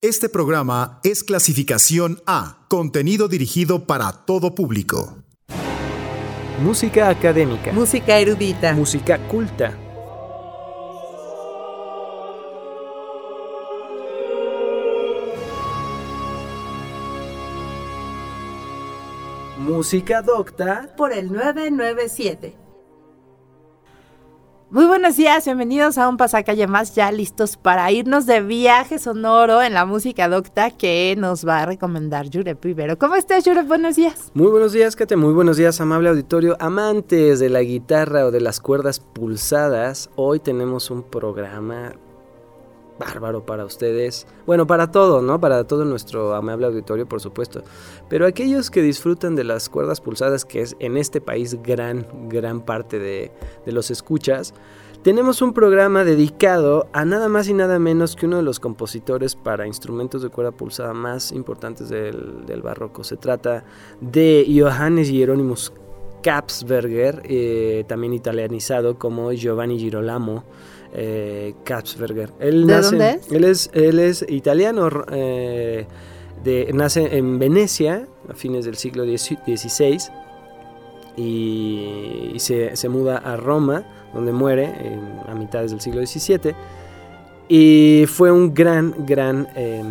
Este programa es clasificación A, contenido dirigido para todo público. Música académica. Música erudita. Música culta. Música docta. Por el 997. Muy buenos días, bienvenidos a un pasacalle más, ya listos para irnos de viaje sonoro en la música docta que nos va a recomendar Jurep Rivero. ¿Cómo estás, Jurep? Buenos días. Muy buenos días, Kate. Muy buenos días, amable auditorio. Amantes de la guitarra o de las cuerdas pulsadas, hoy tenemos un programa bárbaro para ustedes. Bueno, para todo, ¿no? Para todo nuestro amable auditorio, por supuesto. Pero aquellos que disfrutan de las cuerdas pulsadas, que es en este país gran, gran parte de, los escuchas, tenemos un programa dedicado a nada más y nada menos que uno de los compositores para instrumentos de cuerda pulsada más importantes del, barroco. Se trata de Johannes Hieronymus Kapsberger, eh, también italianizado como Giovanni Girolamo eh, Él ¿De dónde es? Él es, él es italiano, eh, de, nace en Venecia a fines del siglo XVI y, se, muda a Roma, donde muere a mitades del siglo XVII. Y fue un gran, gran em,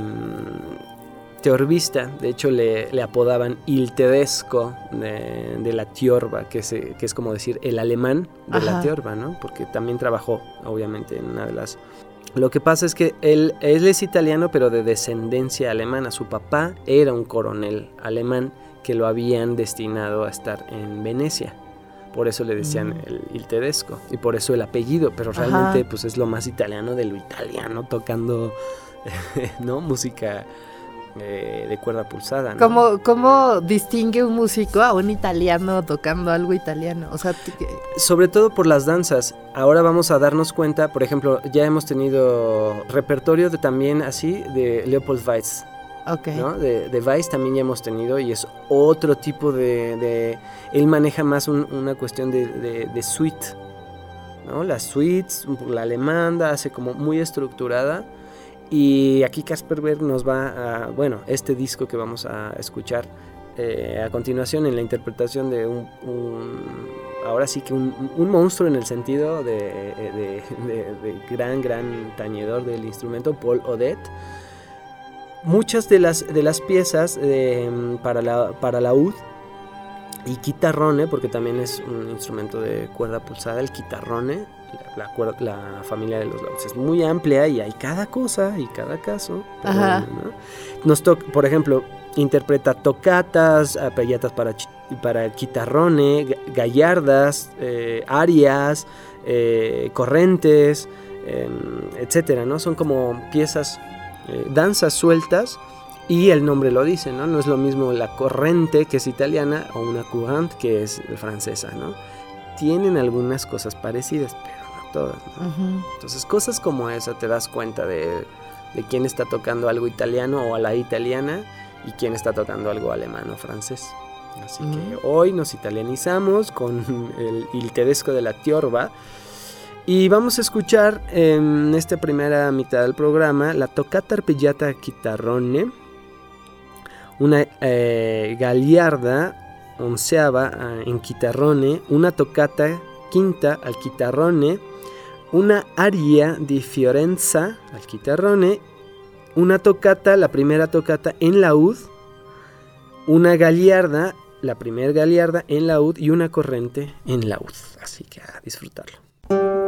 teorbista, de hecho le, apodaban Il Tedesco de, la Tiorba, que es, que es, como decir el alemán de la Tiorba, ¿no? Porque también trabajó, obviamente, en una de las... Lo que pasa es que él, él es italiano, pero de descendencia alemana. Su papá era un coronel alemán que lo habían destinado a estar en Venecia. Por eso le decían mm. el, il Tedesco y por eso el apellido, pero realmente pues es lo más italiano de lo italiano tocando no música eh, de cuerda pulsada. ¿no? ¿Cómo, distingue un músico a un italiano tocando algo italiano? O sea, sobre todo por las danzas. Ahora vamos a darnos cuenta, por ejemplo, ya hemos tenido repertorio de también así de Leopold Weiss. Okay. ¿no? De, de, Weiss también ya hemos tenido y es otro tipo de... él maneja más una cuestión de, de, suite, ¿no? Las suites, la alemanda, hace como muy estructurada y aquí Casperberg nos va a, bueno, este disco que vamos a escuchar eh, a continuación en la interpretación de un, ahora sí que un, monstruo en el sentido de, gran, gran tañedor del instrumento, Paul Odette. Muchas de las, de las piezas para, la, para la ud y quitarrone, porque también es un instrumento de cuerda pulsada, el quitarrone, la, la, familia de los lados es muy amplia y hay cada cosa y cada caso. Nos toca, por ejemplo, interpreta tocatas, apellatas para, para quitarrone, gallardas, eh, arias, eh, correntes, em, etcétera, ¿no? Son como piezas, eh, danzas sueltas y el nombre lo dice, ¿no? No es lo mismo la corrente que es italiana o una courante que es francesa, ¿no? Tienen algunas cosas parecidas, pero todas. Entonces cosas como esa te das cuenta de, quién está tocando algo italiano o a la italiana y quién está tocando algo alemán o francés. Así que hoy nos italianizamos con el Il Tedesco de la Tiorba. Y vamos a escuchar en esta primera mitad del programa la Toccata Arpeggiata Chitarrone, una eh, Galliarda onceava eh, en Chitarrone, una Toccata quinta al Chitarrone, una aria di Fiorenza al chitarrone, una tocata, la primera tocata en laúd, una galiarda, la primera galiarda en laúd y una corrente en laúd. Así que a disfrutarlo.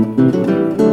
Música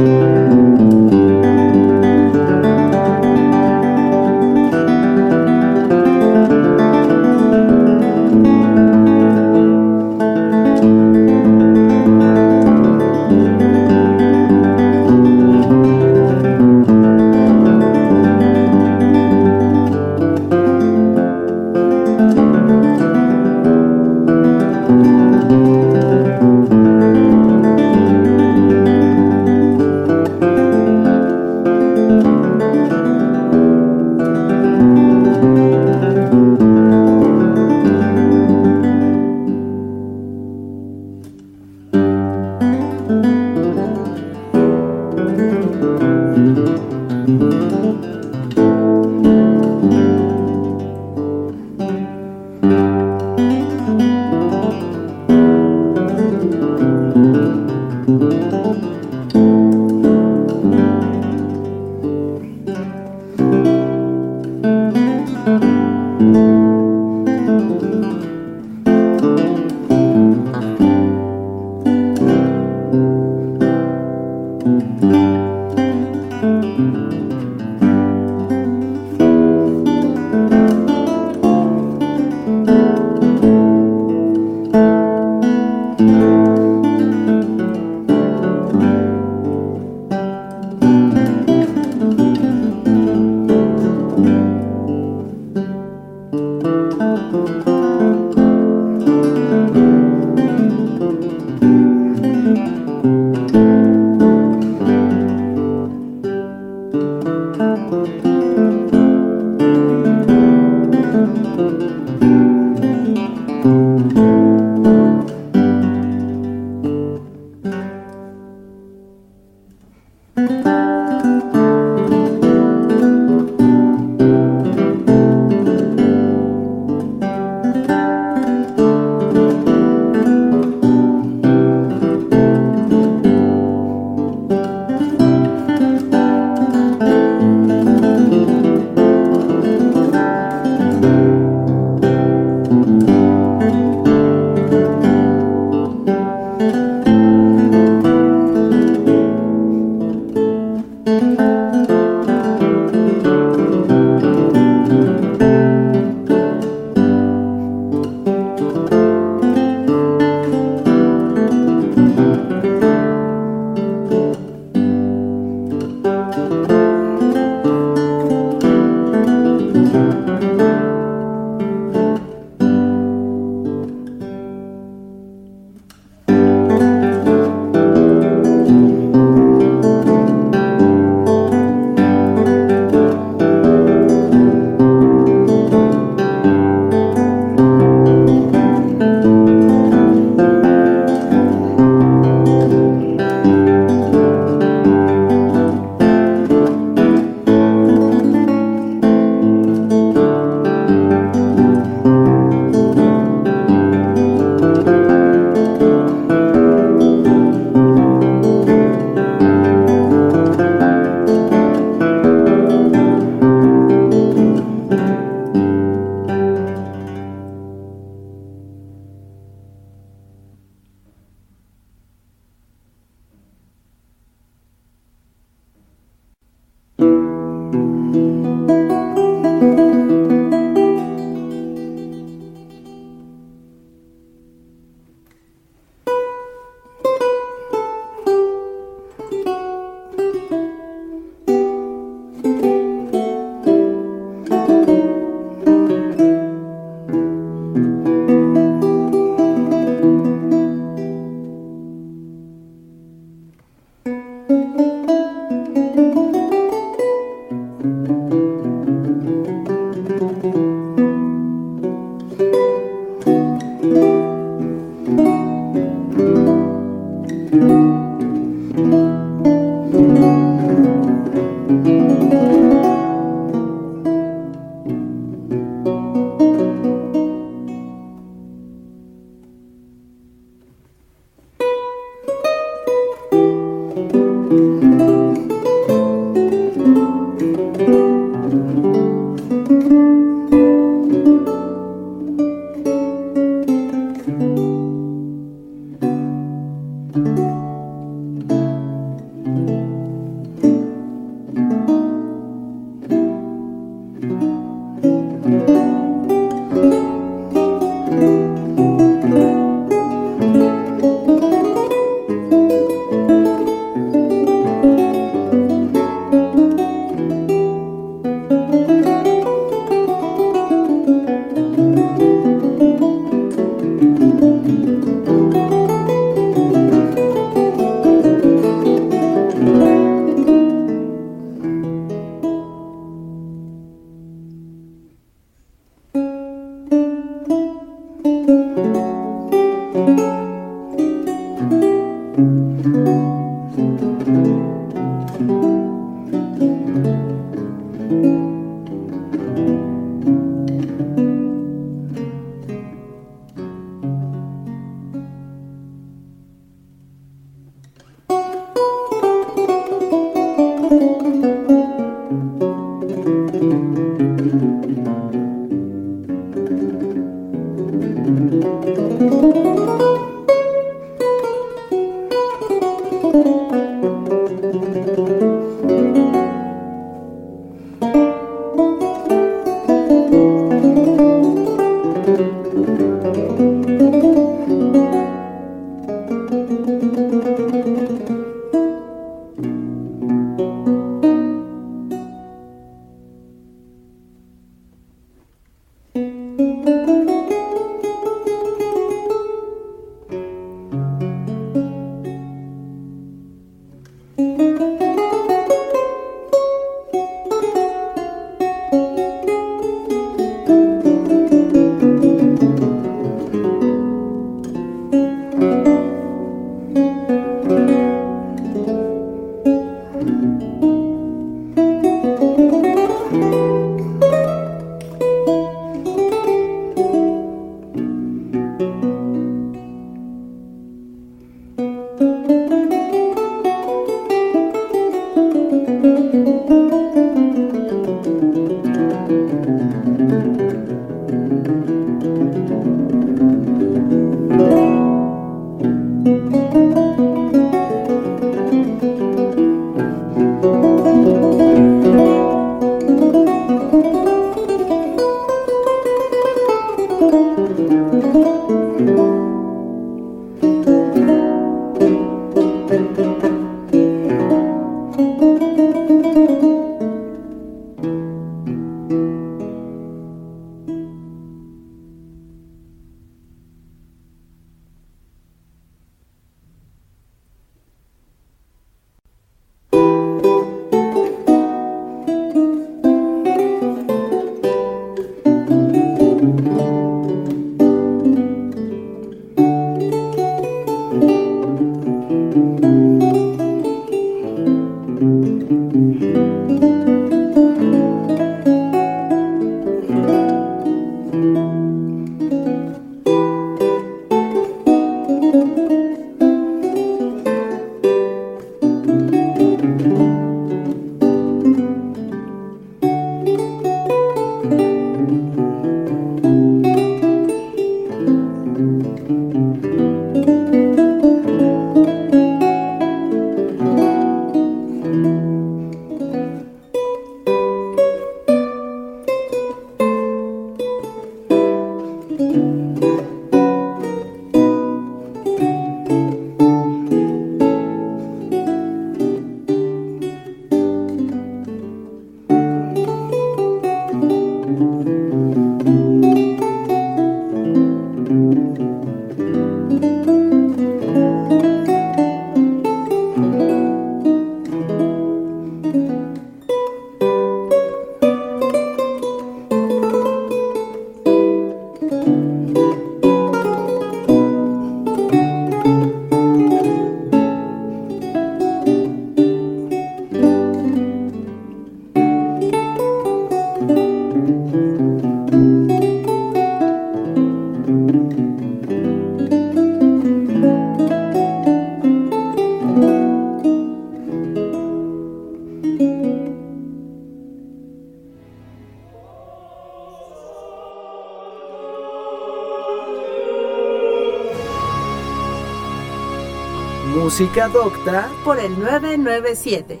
Música Docta por el 997.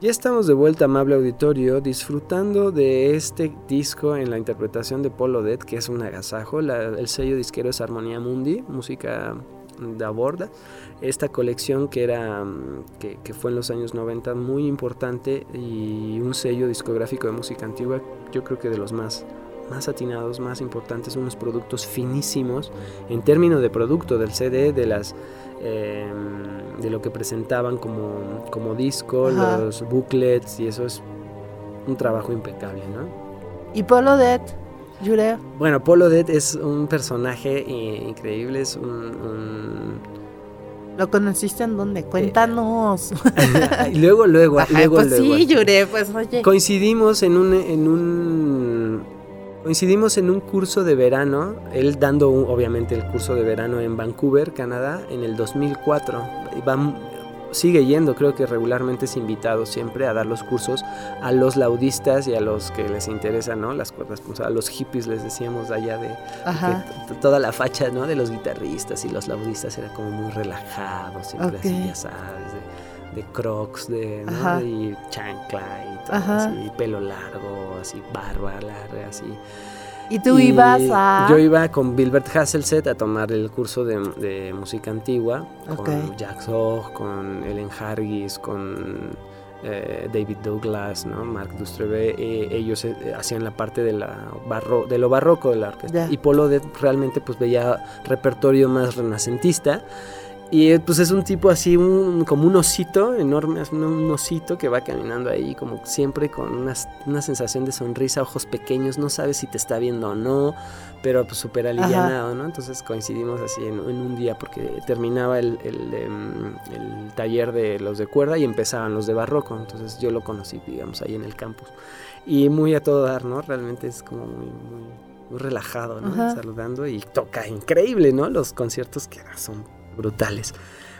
Ya estamos de vuelta, amable auditorio, disfrutando de este disco en la interpretación de Polo Dead, que es un agasajo. el sello disquero es Armonía Mundi, música de aborda. Esta colección que, era, mm, que, que, fue en los años 90 muy importante y un sello discográfico de música antigua, yo creo que de los más más atinados, más importantes, unos productos finísimos en términos de producto del CD, de las em, de lo que presentaban como, como disco, los booklets y eso es un trabajo impecable, ¿no? ¿Y Polo Dead? Jureo. Bueno, Polo Dead es un personaje eh, increíble, es un, ¿Lo conociste en dónde? Cuéntanos. y luego, luego, luego, pues luego. sí, pues oye. Coincidimos en un, en un Coincidimos en un curso de verano, él dando obviamente el curso de verano en Vancouver, Canadá, en el 2004. Va, sigue yendo, creo que regularmente es invitado siempre a dar los cursos a los laudistas y a los que les interesan, ¿no? Las cuerdas, pues, a los hippies les decíamos allá de, toda la facha, ¿no? De los guitarristas y los laudistas era como muy relajados, siempre así, ya sabes, de, crocs, de, ¿no? y chancla y todo así, pelo largo, así, barba larga, así. ¿Y tú ibas a...? Yo iba con Bilbert Hasselset a tomar el curso de, música antigua, con Jack Zog, con Ellen Hargis, con eh, David Douglas, ¿no? Marc Dustrebe, eh, ellos eh, hacían la parte de, la barro, de lo barroco de la orquesta. Y Polo de, realmente pues veía repertorio más renacentista y pues es un tipo así, un, como un osito enorme, un, osito que va caminando ahí como siempre con una, sensación de sonrisa, ojos pequeños, no sabes si te está viendo o no, pero pues súper alivianado, ¿no? Entonces coincidimos así en, un día porque terminaba el, em, el, taller de los de cuerda y empezaban los de barroco, entonces yo lo conocí, digamos, ahí en el campus. Y muy a todo dar, ¿no? Realmente es como muy, muy, relajado, ¿no? Saludando y toca increíble, ¿no? Los conciertos que son brutales.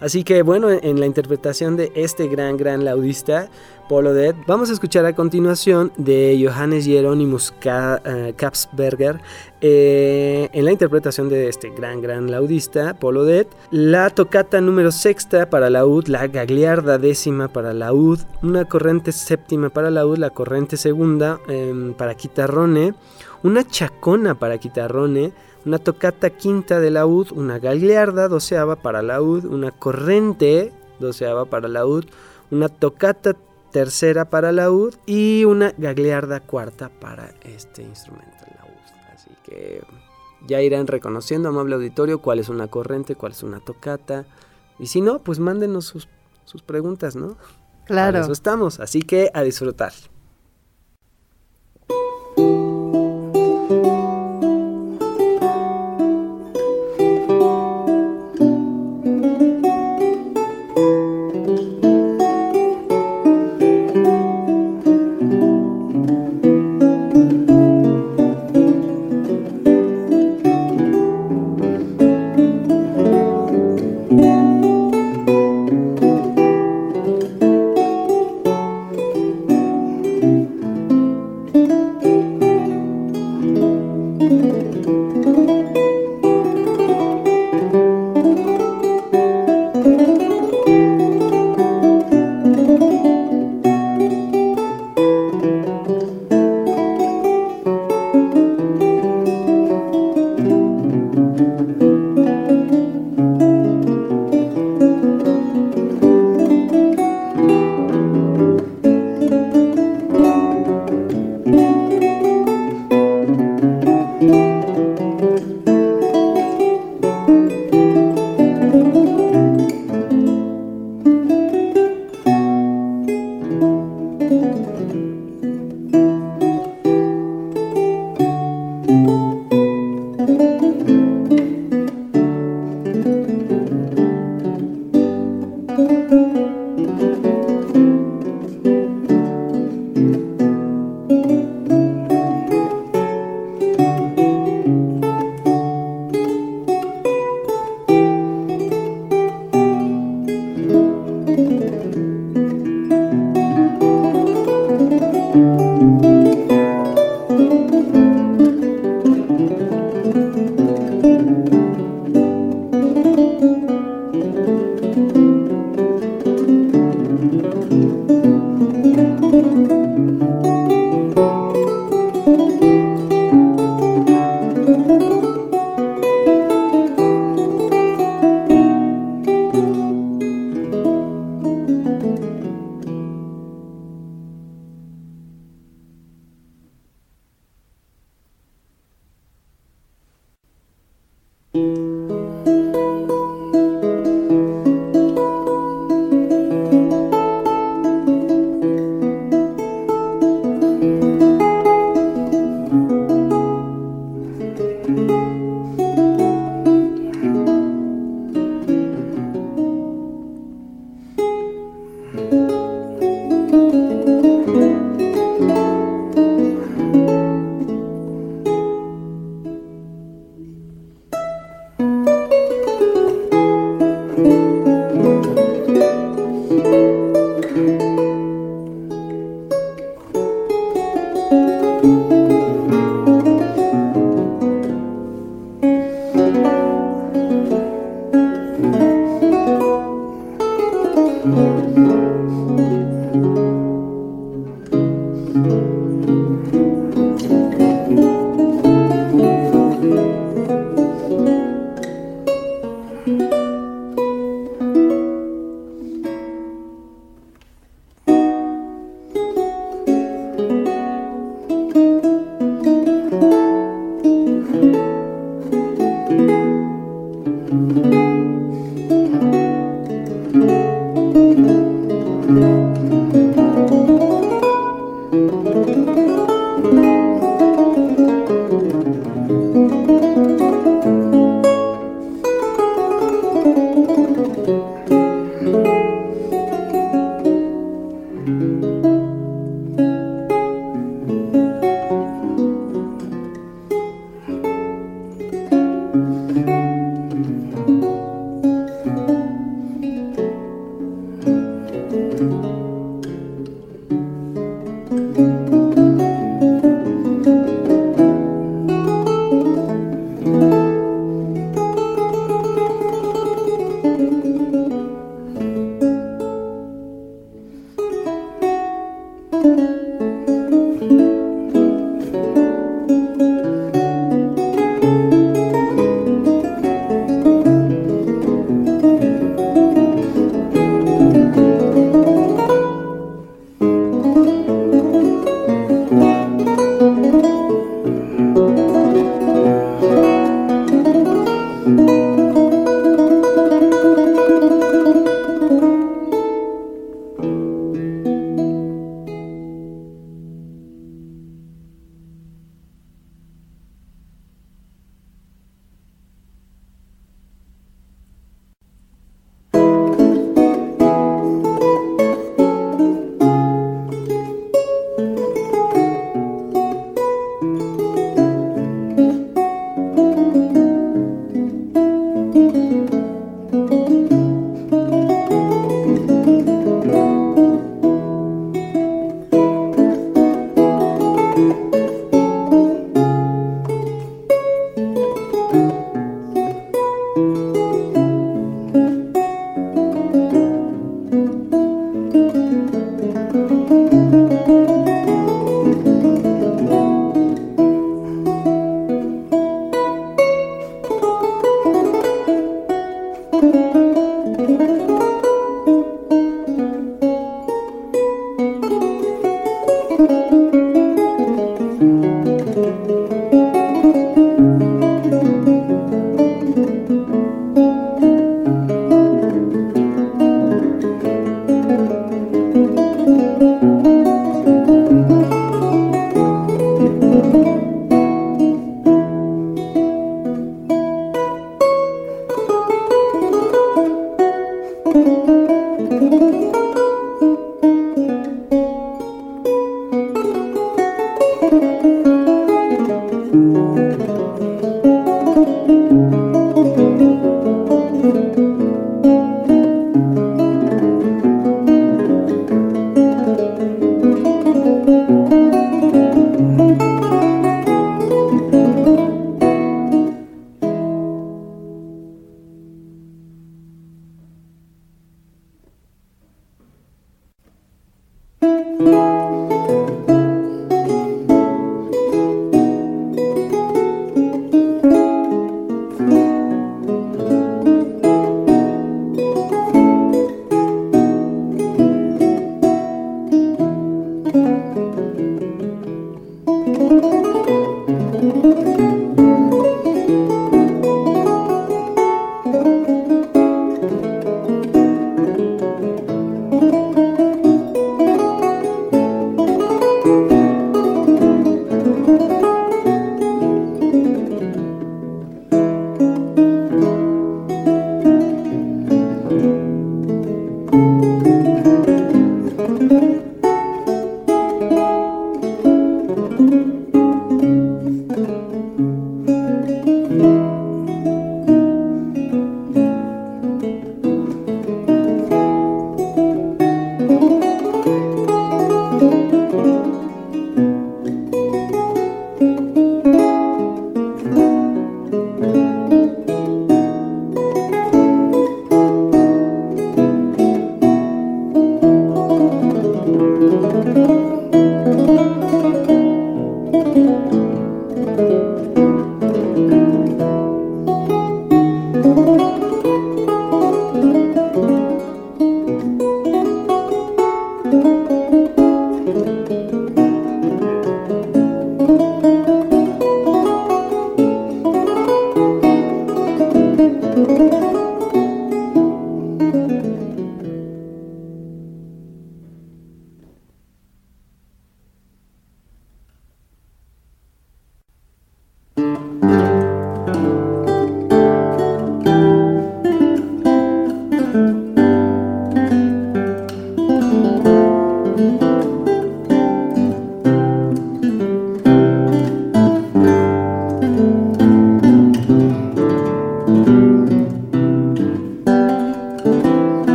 Así que bueno, en la interpretación de este gran, gran laudista, Polo Dead, vamos a escuchar a continuación de Johannes Hieronymus eh, Kapsberger, eh, en la interpretación de este gran, gran laudista, Polo Dead, la tocata número sexta para laúd, la gagliarda décima para laúd, una corriente séptima para laúd, la corriente segunda em, para quitarrone, una chacona para quitarrone, una tocata quinta de laúd, una gagliarda doceava para laúd, una corrente doceava para laúd, una tocata tercera para laúd y una gagliarda cuarta para este instrumento laúd. Así que ya irán reconociendo, amable auditorio, cuál es una corrente, cuál es una tocata. Y si no, pues mándenos sus, sus preguntas, ¿no? Claro. Para eso estamos. Así que a disfrutar.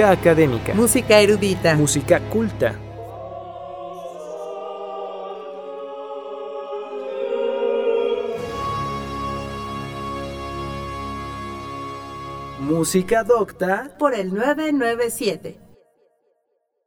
Música académica. Música erudita. Música culta. Música docta por el 997.